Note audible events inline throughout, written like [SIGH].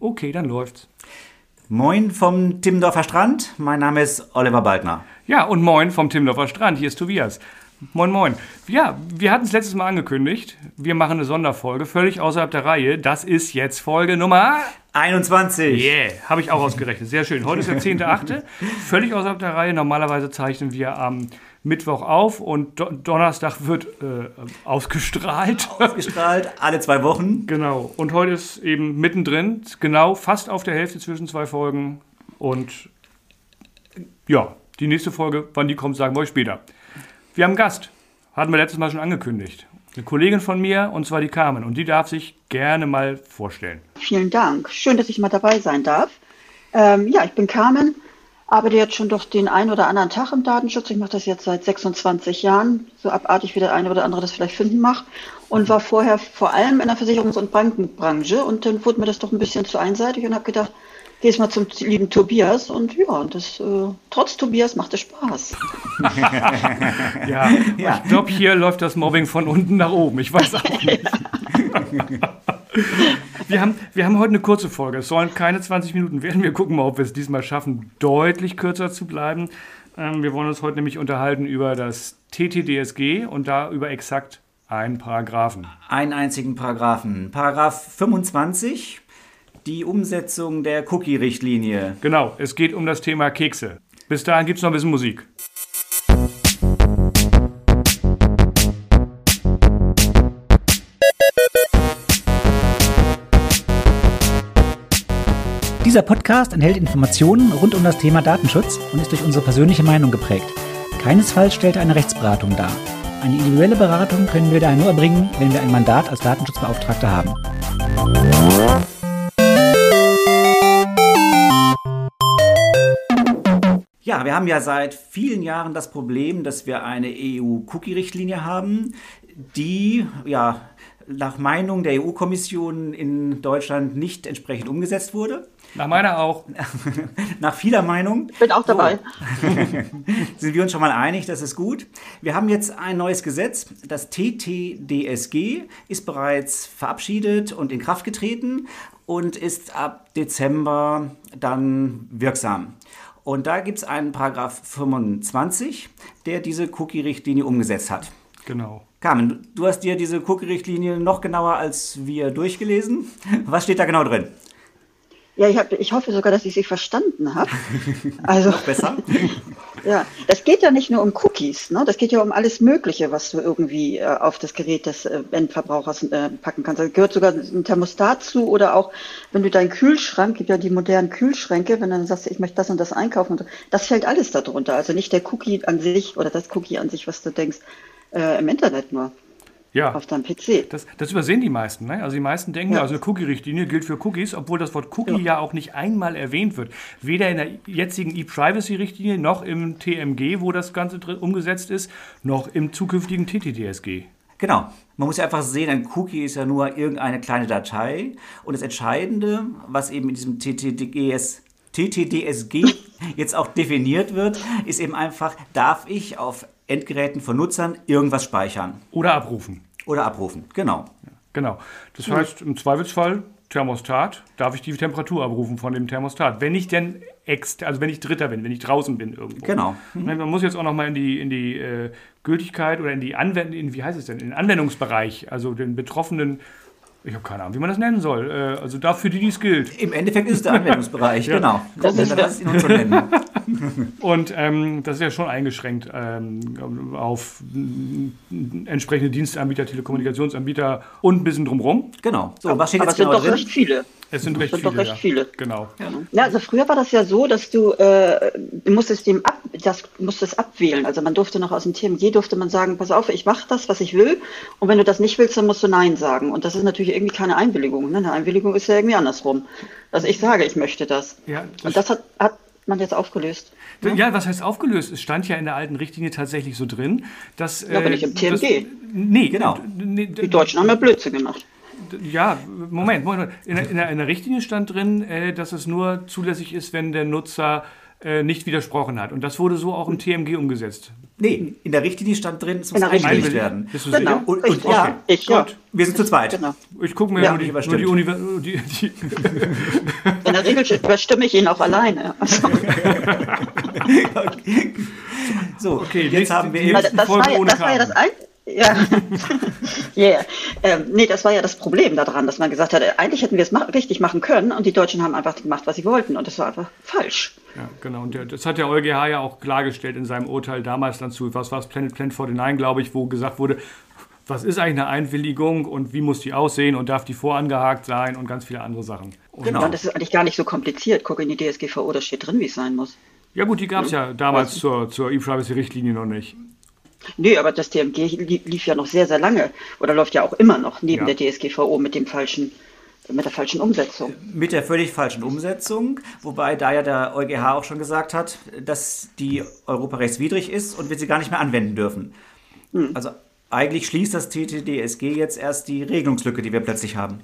Okay, dann läuft's. Moin vom Timmendorfer Strand. Mein Name ist Oliver Baldner. Ja, und moin vom Timmendorfer Strand. Hier ist Tobias. Moin, moin. Ja, wir hatten es letztes Mal angekündigt. Wir machen eine Sonderfolge, völlig außerhalb der Reihe. Das ist jetzt Folge Nummer 21. Yeah, habe ich auch ausgerechnet. Sehr schön. Heute ist der 10.8. Völlig außerhalb der Reihe. Normalerweise zeichnen wir am Mittwoch auf und Do Donnerstag wird äh, ausgestrahlt. [LAUGHS] Ausgestrahlt, alle zwei Wochen. Genau. Und heute ist eben mittendrin, genau fast auf der Hälfte zwischen zwei Folgen. Und ja, die nächste Folge, wann die kommt, sagen wir euch später. Wir haben einen Gast. Hatten wir letztes Mal schon angekündigt. Eine Kollegin von mir, und zwar die Carmen. Und die darf sich gerne mal vorstellen. Vielen Dank. Schön, dass ich mal dabei sein darf. Ähm, ja, ich bin Carmen, arbeite jetzt schon doch den einen oder anderen Tag im Datenschutz. Ich mache das jetzt seit 26 Jahren, so abartig wie der eine oder andere das vielleicht finden mag. Und war vorher vor allem in der Versicherungs- und Bankenbranche. Und dann wurde mir das doch ein bisschen zu einseitig und habe gedacht, gehst mal zum lieben Tobias und ja, und das, äh, trotz Tobias macht es Spaß. [LAUGHS] ja, ja, ich glaube, hier läuft das Mobbing von unten nach oben. Ich weiß auch nicht. [LAUGHS] [LAUGHS] wir, haben, wir haben heute eine kurze Folge. Es sollen keine 20 Minuten werden. Wir gucken mal, ob wir es diesmal schaffen, deutlich kürzer zu bleiben. Ähm, wir wollen uns heute nämlich unterhalten über das TTDSG und da über exakt einen Paragraphen. Einen einzigen Paragraphen. Paragraph 25 die Umsetzung der Cookie-Richtlinie. Genau, es geht um das Thema Kekse. Bis dahin gibt es noch ein bisschen Musik. Dieser Podcast enthält Informationen rund um das Thema Datenschutz und ist durch unsere persönliche Meinung geprägt. Keinesfalls stellt er eine Rechtsberatung dar. Eine individuelle Beratung können wir daher nur erbringen, wenn wir ein Mandat als Datenschutzbeauftragter haben. Ja, wir haben ja seit vielen Jahren das Problem, dass wir eine EU-Cookie-Richtlinie haben, die ja nach Meinung der EU-Kommission in Deutschland nicht entsprechend umgesetzt wurde. Nach meiner auch. [LAUGHS] nach vieler Meinung. Bin auch dabei. So. [LAUGHS] Sind wir uns schon mal einig, das ist gut. Wir haben jetzt ein neues Gesetz. Das TTDSG ist bereits verabschiedet und in Kraft getreten und ist ab Dezember dann wirksam. Und da gibt es einen Paragraph 25, der diese Cookie-Richtlinie umgesetzt hat. Genau. Carmen, du hast dir diese Cookie-Richtlinie noch genauer als wir durchgelesen. Was steht da genau drin? Ja, ich, hab, ich hoffe sogar, dass ich sie verstanden habe. [LAUGHS] Also, noch besser. [LAUGHS] ja, das geht ja nicht nur um Cookies, ne? das geht ja um alles Mögliche, was du irgendwie äh, auf das Gerät des äh, Endverbrauchers äh, packen kannst. Da gehört sogar ein Thermostat zu oder auch, wenn du deinen Kühlschrank, gibt ja die modernen Kühlschränke, wenn du dann sagst, ich möchte das und das einkaufen, und so, das fällt alles darunter. Also nicht der Cookie an sich oder das Cookie an sich, was du denkst, äh, im Internet nur ja. auf deinem PC. Das, das, übersehen die meisten. Ne? Also die meisten denken, ja. also eine Cookie-Richtlinie gilt für Cookies, obwohl das Wort Cookie ja. ja. auch nicht einmal erwähnt wird. Weder in der jetzigen E-Privacy-Richtlinie noch im TMG, wo das Ganze umgesetzt ist, noch im zukünftigen TTDSG. Genau. Man muss ja einfach sehen, ein Cookie ist ja nur irgendeine kleine Datei. Und das Entscheidende, was eben in diesem TTDS, TTDSG [LAUGHS] jetzt auch definiert wird, ist eben einfach, darf ich auf Endgeräten von Nutzern irgendwas speichern. Oder abrufen. Oder abrufen, genau. Genau. Das heißt, im Zweifelsfall Thermostat, darf ich die Temperatur abrufen von dem Thermostat. Wenn ich denn ext, also wenn ich Dritter bin, wenn ich draußen bin irgendwo. Genau. Mhm. Man muss jetzt auch nochmal in die, in die äh, Gültigkeit oder in die Anwendung, wie heißt es denn, in den Anwendungsbereich, also den betroffenen ich habe keine Ahnung, wie man das nennen soll. Äh, also dafür, die dies gilt. Im Endeffekt ist es der Anwendungsbereich, [LAUGHS] ja. genau. Das, das ist das nennen. [LAUGHS] Und ähm, das ist ja schon eingeschränkt ähm, auf entsprechende Dienstanbieter, Telekommunikationsanbieter und ein bisschen drumherum. Genau. So, was steht jetzt genau drin? recht viele. Es sind recht, sind viele, recht ja. viele. Genau. Ja, also früher war das ja so, dass du, äh, du musstest dem ab, das musstest abwählen. Also man durfte noch aus dem TMG durfte man sagen, pass auf, ich mache das, was ich will. Und wenn du das nicht willst, dann musst du Nein sagen. Und das ist natürlich irgendwie keine Einwilligung. Ne? Eine Einwilligung ist ja irgendwie andersrum. Dass ich sage, ich möchte das. Ja, das Und das hat, hat man jetzt aufgelöst. Ne? Ja, was heißt aufgelöst? Es stand ja in der alten Richtlinie tatsächlich so drin, dass. Ja, aber nicht im TMG. Das, nee, genau. Die Deutschen haben ja Blödsinn gemacht. Ja, Moment, Moment. In, der, in der Richtlinie stand drin, äh, dass es nur zulässig ist, wenn der Nutzer äh, nicht widersprochen hat. Und das wurde so auch im TMG umgesetzt. Nee, in der Richtlinie stand drin, es muss In Richtlinie. werden. Bist du Genau. sicher? Und, und Richtig. ja, Okay. Ich, ja. gut, wir sind zu zweit. Genau. Ich gucke mir Ja, nur, die, nur die, die, die [LAUGHS] In der Regel überstimme ich ihn auch alleine. [LAUGHS] Also, So, Okay, jetzt nächste- haben wir eben, nächste das, Folge war das war ja das ein ja. [LAUGHS] yeah. ähm, nee, das war ja das Problem daran, dass man gesagt hat, äh, eigentlich hätten wir es ma richtig machen können und die Deutschen haben einfach gemacht, was sie wollten und das war einfach falsch. Ja, genau. Und der, das hat der EuGH ja auch klargestellt in seinem Urteil damals dann zu, was war es, Planet, Planet 49, glaube ich, wo gesagt wurde, was ist eigentlich eine Einwilligung und wie muss die aussehen und darf die vorangehakt sein und ganz viele andere Sachen. Und, Genau. Und das ist eigentlich gar nicht so kompliziert. Guck in die DSGVO, da steht drin, wie es sein muss. Ja gut, die gab es ja damals zur, zur E-Privacy-Richtlinie noch nicht. Nee, aber das TMG lief, ja noch sehr, sehr lange oder läuft ja auch immer noch neben Ja. der DSGVO mit dem falschen, mit der falschen Umsetzung. mit der völlig falschen Umsetzung, wobei da ja der EuGH auch schon gesagt hat, dass die europarechtswidrig ist und wir sie gar nicht mehr anwenden dürfen. Also eigentlich schließt das TTDSG jetzt erst die Regelungslücke, die wir plötzlich haben.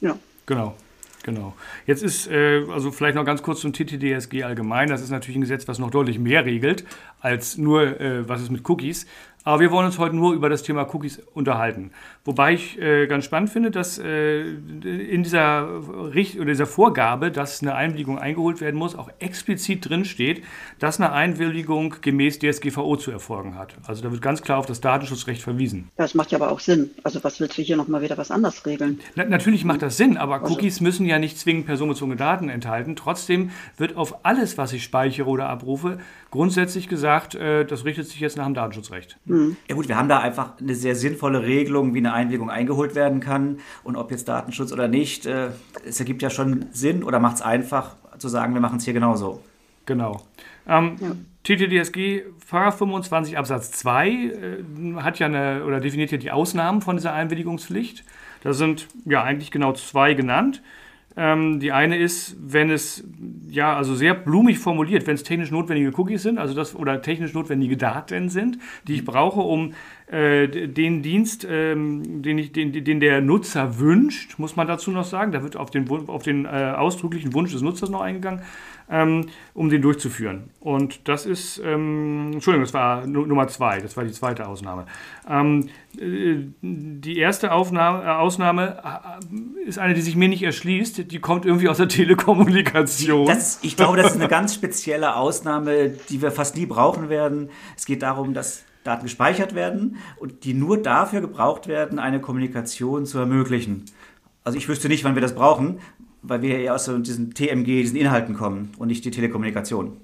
Ja. Genau. Genau. Jetzt ist, äh, also vielleicht noch ganz kurz zum TTDSG allgemein. Das ist natürlich ein Gesetz, was noch deutlich mehr regelt, als nur, äh, was ist mit Cookies. Aber wir wollen uns heute nur über das Thema Cookies unterhalten. Wobei ich äh, ganz spannend finde, dass äh, in dieser, Richt oder dieser Vorgabe, dass eine Einwilligung eingeholt werden muss, auch explizit drin steht, dass eine Einwilligung gemäß DSGVO zu erfolgen hat. Also da wird ganz klar auf das Datenschutzrecht verwiesen. Das macht ja aber auch Sinn. Also was willst du hier nochmal wieder was anderes regeln? Na, natürlich macht das Sinn, aber Cookies müssen ja nicht zwingend personenbezogene Daten enthalten. Trotzdem wird auf alles, was ich speichere oder abrufe, grundsätzlich gesagt, äh, das richtet sich jetzt nach dem Datenschutzrecht. Ja gut, wir haben da einfach eine sehr sinnvolle Regelung, wie eine Einwilligung eingeholt werden kann und ob jetzt Datenschutz oder nicht. Äh, es ergibt ja schon Sinn oder macht es einfach zu sagen, wir machen es hier genauso. Genau. Ähm, TTDSG, Paragraph 25 Absatz 2 äh, hat ja eine oder definiert ja die Ausnahmen von dieser Einwilligungspflicht. Da sind ja eigentlich genau zwei genannt. Ähm, die eine ist, wenn es ja also sehr blumig formuliert, wenn es technisch notwendige Cookies sind, also das oder technisch notwendige Daten sind, die ich brauche, um äh, den Dienst, ähm, den, ich, den, den der Nutzer wünscht, muss man dazu noch sagen. Da wird auf den, auf den äh, ausdrücklichen Wunsch des Nutzers noch eingegangen, ähm, um den durchzuführen. Und das ist, ähm, Entschuldigung, das war Nu- Nummer zwei, das war die zweite Ausnahme. Ähm, äh, die erste Aufnahme, äh, Ausnahme äh, ist eine, die sich mir nicht erschließt, die kommt irgendwie aus der Telekommunikation. Das, ich glaube, das ist eine ganz spezielle Ausnahme, die wir fast nie brauchen werden. Es geht darum, dass Daten gespeichert werden und die nur dafür gebraucht werden, eine Kommunikation zu ermöglichen. Also ich wüsste nicht, wann wir das brauchen, weil wir ja aus so diesen TMG, diesen Inhalten kommen und nicht die Telekommunikation.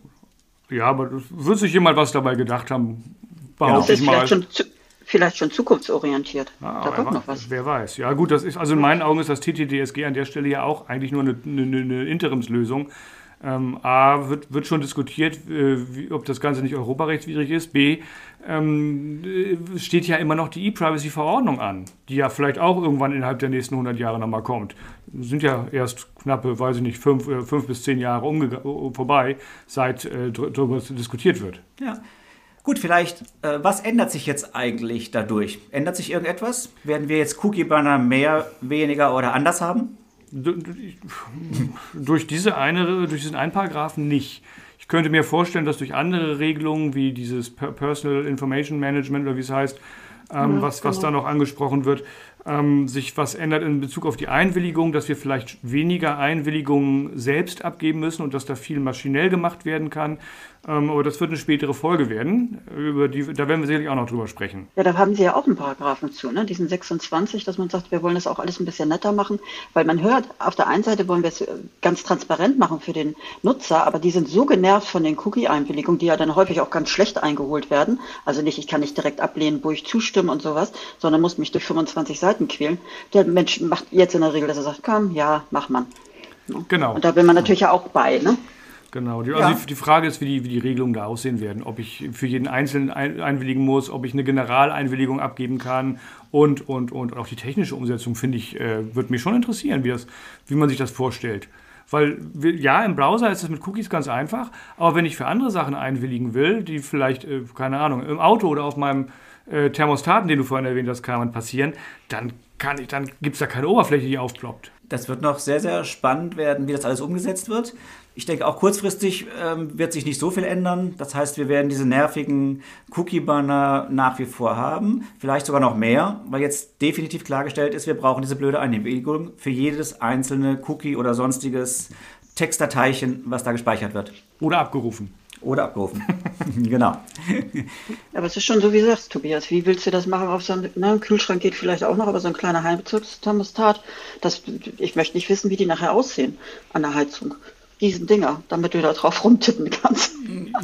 ja, aber das wird sich jemand was dabei gedacht haben, Das behaupte ist ich mal. vielleicht schon, zu, vielleicht schon zukunftsorientiert. Ah, da kommt wer, noch was. wer weiß. Ja, gut, das ist, also in meinen Augen ist das TTDSG an der Stelle ja auch eigentlich nur eine, eine, eine Interimslösung. Ähm, A, wird, wird schon diskutiert, äh, wie, ob das Ganze nicht europarechtswidrig ist. B, ähm, äh, steht ja immer noch die E-Privacy-Verordnung an, die ja vielleicht auch irgendwann innerhalb der nächsten 100 Jahre nochmal kommt. Sind ja erst knappe, weiß ich nicht, fünf, äh, fünf bis zehn Jahre umgega- vorbei, seit äh, darüber diskutiert wird. Ja. Gut, vielleicht, äh, was ändert sich jetzt eigentlich dadurch? Ändert sich irgendetwas? Werden wir jetzt Cookie-Banner mehr, weniger oder anders haben? Durch diese eine, durch diesen einen Paragraphen nicht. Ich könnte mir vorstellen, dass durch andere Regelungen wie dieses Per- Personal Information Management oder wie es heißt, ähm, was, was da noch angesprochen wird, ähm, sich was ändert in Bezug auf die Einwilligung, dass wir vielleicht weniger Einwilligungen selbst abgeben müssen und dass da viel maschinell gemacht werden kann. Ähm, aber das wird eine spätere Folge werden. Über die, da werden wir sicherlich auch noch drüber sprechen. Ja, da haben Sie ja auch einen Paragraphen zu, ne? diesen 26, dass man sagt, wir wollen das auch alles ein bisschen netter machen, weil man hört, auf der einen Seite wollen wir es äh, ganz transparent machen für den Nutzer, aber die sind so genervt von den Cookie-Einwilligungen, die ja dann häufig auch ganz schlecht eingeholt werden. Also nicht, ich kann nicht direkt ablehnen, wo ich zustimme und sowas, sondern muss mich durch 25 Seiten quälen. Der Mensch macht jetzt in der Regel, dass er sagt, komm, ja, mach man. Genau. Und da will man natürlich ja auch bei, ne? Genau. Die, also Ja. die, die Frage ist, wie die, wie die Regelungen da aussehen werden. Ob ich für jeden Einzelnen ein, einwilligen muss, ob ich eine Generaleinwilligung abgeben kann und, und, und. Auch die technische Umsetzung, finde ich, äh, wird mich schon interessieren, wie, das, wie man sich das vorstellt. Weil, ja, im Browser ist es mit Cookies ganz einfach, aber wenn ich für andere Sachen einwilligen will, die vielleicht, äh, keine Ahnung, im Auto oder auf meinem äh, Thermostaten, den du vorhin erwähnt hast, Carmen, passieren, dann kann ich, dann gibt es da keine Oberfläche, die aufploppt. Das wird noch sehr, sehr spannend werden, wie das alles umgesetzt wird. Ich denke, auch kurzfristig ähm, wird sich nicht so viel ändern. Das heißt, wir werden diese nervigen Cookie-Banner nach wie vor haben. Vielleicht sogar noch mehr, weil jetzt definitiv klargestellt ist, wir brauchen diese blöde Einnehmung für jedes einzelne Cookie oder sonstiges Textdateischen, was da gespeichert wird. Oder abgerufen. Oder abgerufen. [LAUGHS] genau. Aber es ist schon so, wie du sagst, Tobias. Wie willst du das machen auf so einem ne, Kühlschrank geht vielleicht auch noch, aber so ein kleiner Heimbezirksthermostat, das, ich möchte nicht wissen, wie die nachher aussehen an der Heizung. Riesendinger, damit du da drauf rumtippen kannst.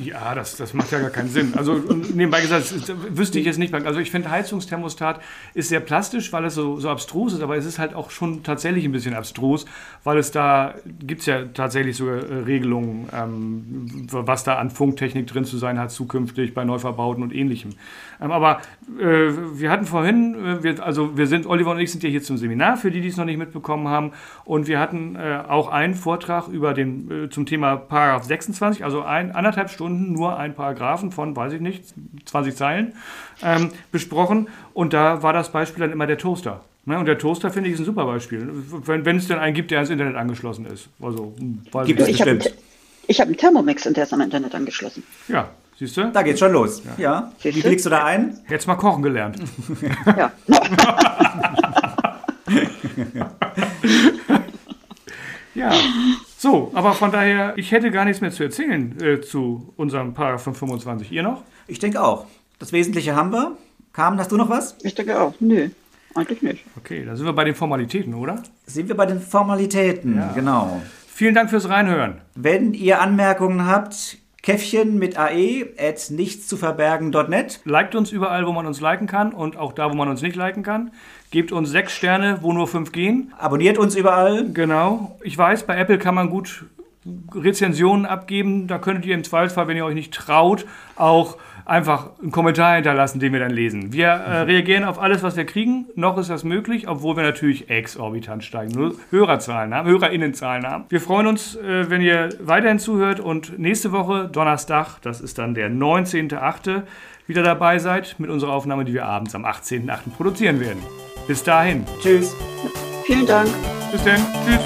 Ja, das, das macht ja gar keinen Sinn. Also nebenbei gesagt, wüsste ich jetzt nicht. Also ich finde Heizungsthermostat ist sehr plastisch, weil es so, so abstrus ist, aber es ist halt auch schon tatsächlich ein bisschen abstrus, weil es da gibt es ja tatsächlich sogar äh, Regelungen, ähm, was da an Funktechnik drin zu sein hat zukünftig bei Neuverbauten und ähnlichem. Ähm, aber äh, wir hatten vorhin, äh, wir, also wir sind, Oliver und ich sind ja hier zum Seminar, für die, die es noch nicht mitbekommen haben, und wir hatten äh, auch einen Vortrag über den, äh, zum Thema Paragraph 26, also ein, anderthalb Stunden nur ein Paragraphen von, weiß ich nicht, 20 Zeilen ähm, besprochen. Und da war das Beispiel dann immer der Toaster. Ne? Und der Toaster finde ich ist ein super Beispiel, wenn, wenn es denn einen gibt, der ans Internet angeschlossen ist. Also, weiß gibt es ich habe hab einen Thermomix und der ist am Internet angeschlossen. Ja, Siehst du? Da geht's schon los. Ja. ja. Wie blickst du da ein? Jetzt mal kochen gelernt. ja. [LAUGHS] [LAUGHS] So, aber von daher, ich hätte gar nichts mehr zu erzählen äh, zu unserem Paragraph 25. Ihr noch? Ich denke auch. Das Wesentliche haben wir. Carmen, hast du noch was? Ich denke auch. Nö, eigentlich nicht. Okay, dann sind wir bei den Formalitäten, oder? Sind wir bei den Formalitäten, ja. genau. Vielen Dank fürs Reinhören. Wenn ihr Anmerkungen habt, Käffchen mit AE at nichtszuverbergen.net. Liked uns überall, wo man uns liken kann und auch da, wo man uns nicht liken kann. Gebt uns sechs Sterne, wo nur fünf gehen. Abonniert uns überall. Genau. Ich weiß, bei Apple kann man gut Rezensionen abgeben. Da könntet ihr im Zweifelsfall, wenn ihr euch nicht traut, auch einfach einen Kommentar hinterlassen, den wir dann lesen. Wir äh, reagieren auf alles, was wir kriegen. Noch ist das möglich, obwohl wir natürlich exorbitant steigen, nur Hörerzahlen haben, Hörerinnenzahlen haben. Wir freuen uns, äh, wenn ihr weiterhin zuhört und nächste Woche, Donnerstag, das ist dann der 19.8., wieder dabei seid mit unserer Aufnahme, die wir abends am 18.8. produzieren werden. Bis dahin. Tschüss. Vielen Dank. Bis dann. Tschüss.